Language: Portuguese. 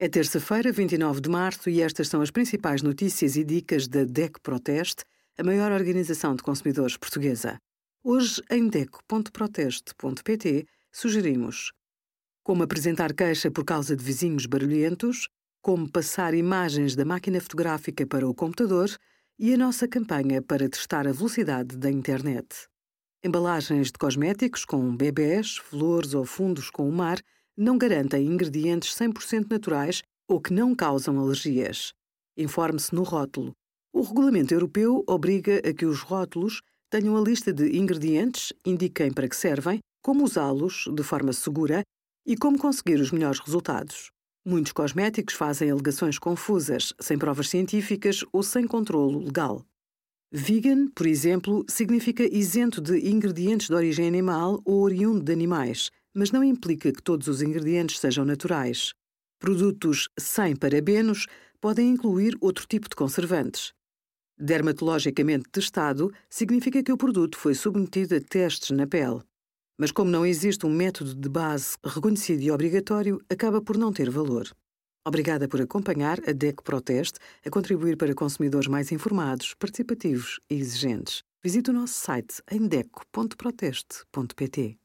É terça-feira, 29 de março, e estas são as principais notícias e dicas da DEC Proteste, a maior organização de consumidores portuguesa. Hoje, em DEC.proteste.pt, sugerimos como apresentar queixa por causa de vizinhos barulhentos, como passar imagens da máquina fotográfica para o computador e a nossa campanha para testar a velocidade da internet. Embalagens de cosméticos com bebés, flores ou fundos com o mar não garantem ingredientes 100% naturais ou que não causam alergias. Informe-se no rótulo. O regulamento europeu obriga a que os rótulos tenham a lista de ingredientes, indiquem para que servem, como usá-los de forma segura e como conseguir os melhores resultados. Muitos cosméticos fazem alegações confusas, sem provas científicas ou sem controlo legal. Vegan, por exemplo, significa isento de ingredientes de origem animal ou oriundo de animais, mas não implica que todos os ingredientes sejam naturais. Produtos sem parabenos podem incluir outro tipo de conservantes. Dermatologicamente testado significa que o produto foi submetido a testes na pele. Mas, como não existe um método de base reconhecido e obrigatório, acaba por não ter valor. Obrigada por acompanhar a DEC Proteste a contribuir para consumidores mais informados, participativos e exigentes. Visite o nosso site em deco.proteste.pt.